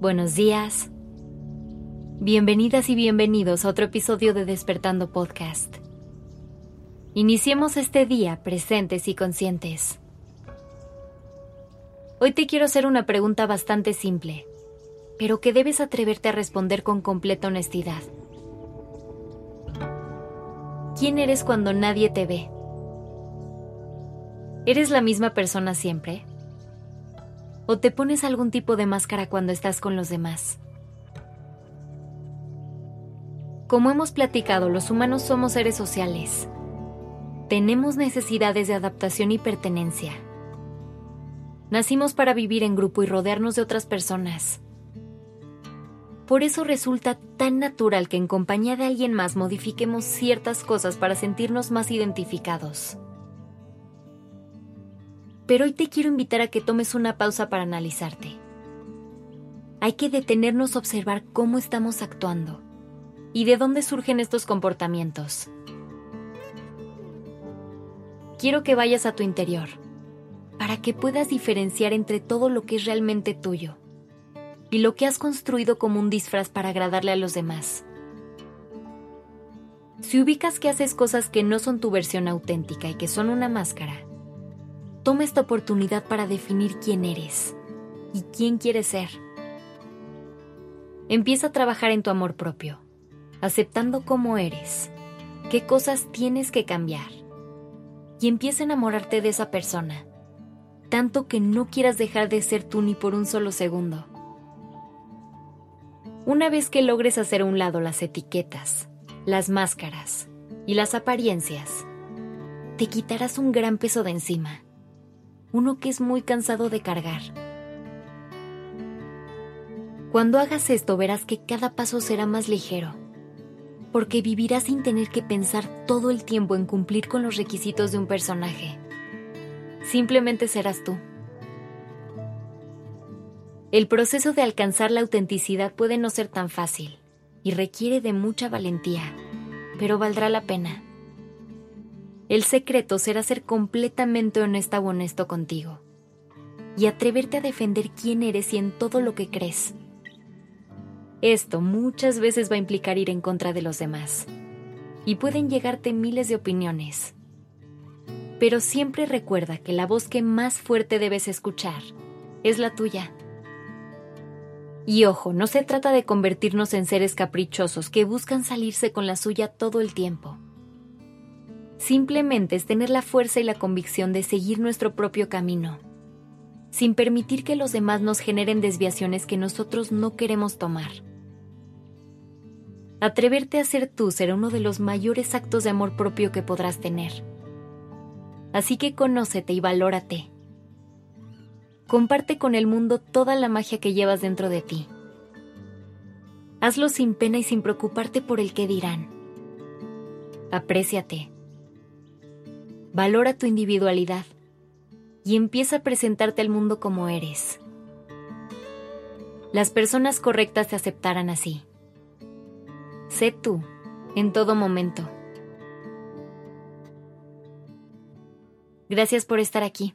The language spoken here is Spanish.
buenos días. Bienvenidas y bienvenidos a otro episodio de Despertando Podcast. Iniciemos este día presentes y conscientes. Hoy te quiero hacer una pregunta bastante simple, pero que debes atreverte a responder con completa honestidad. ¿Quién eres cuando nadie te ve? ¿Eres la misma persona siempre? ¿O te pones algún tipo de máscara cuando estás con los demás? Como hemos platicado, los humanos somos seres sociales. Tenemos necesidades de adaptación y pertenencia. Nacimos para vivir en grupo y rodearnos de otras personas. Por eso resulta tan natural que en compañía de alguien más modifiquemos ciertas cosas para sentirnos más identificados pero hoy te quiero invitar a que tomes una pausa para analizarte. Hay que detenernos a observar cómo estamos actuando y de dónde surgen estos comportamientos. Quiero que vayas a tu interior para que puedas diferenciar entre todo lo que es realmente tuyo y lo que has construido como un disfraz para agradarle a los demás. Si ubicas que haces cosas que no son tu versión auténtica y que son una máscara, Toma esta oportunidad para definir quién eres y quién quieres ser. Empieza a trabajar en tu amor propio, aceptando cómo eres, qué cosas tienes que cambiar. Y empieza a enamorarte de esa persona, tanto que no quieras dejar de ser tú ni por un solo segundo. Una vez que logres hacer a un lado las etiquetas, las máscaras y las apariencias, te quitarás un gran peso de encima uno que es muy cansado de cargar. Cuando hagas esto verás que cada paso será más ligero, porque vivirás sin tener que pensar todo el tiempo en cumplir con los requisitos de un personaje. Simplemente serás tú. El proceso de alcanzar la autenticidad puede no ser tan fácil y requiere de mucha valentía, pero valdrá la pena. El secreto será ser completamente honesta o honesto contigo y atreverte a defender quién eres y en todo lo que crees. Esto muchas veces va a implicar ir en contra de los demás y pueden llegarte miles de opiniones. Pero siempre recuerda que la voz que más fuerte debes escuchar es la tuya. Y ojo, no se trata de convertirnos en seres caprichosos que buscan salirse con la suya todo el tiempo. Simplemente es tener la fuerza y la convicción de seguir nuestro propio camino, sin permitir que los demás nos generen desviaciones que nosotros no queremos tomar. Atreverte a ser tú será uno de los mayores actos de amor propio que podrás tener. Así que conócete y valórate. Comparte con el mundo toda la magia que llevas dentro de ti. Hazlo sin pena y sin preocuparte por el que dirán. Apréciate valora tu individualidad y empieza a presentarte al mundo como eres. Las personas correctas te aceptarán así. Sé tú en todo momento. Gracias por estar aquí.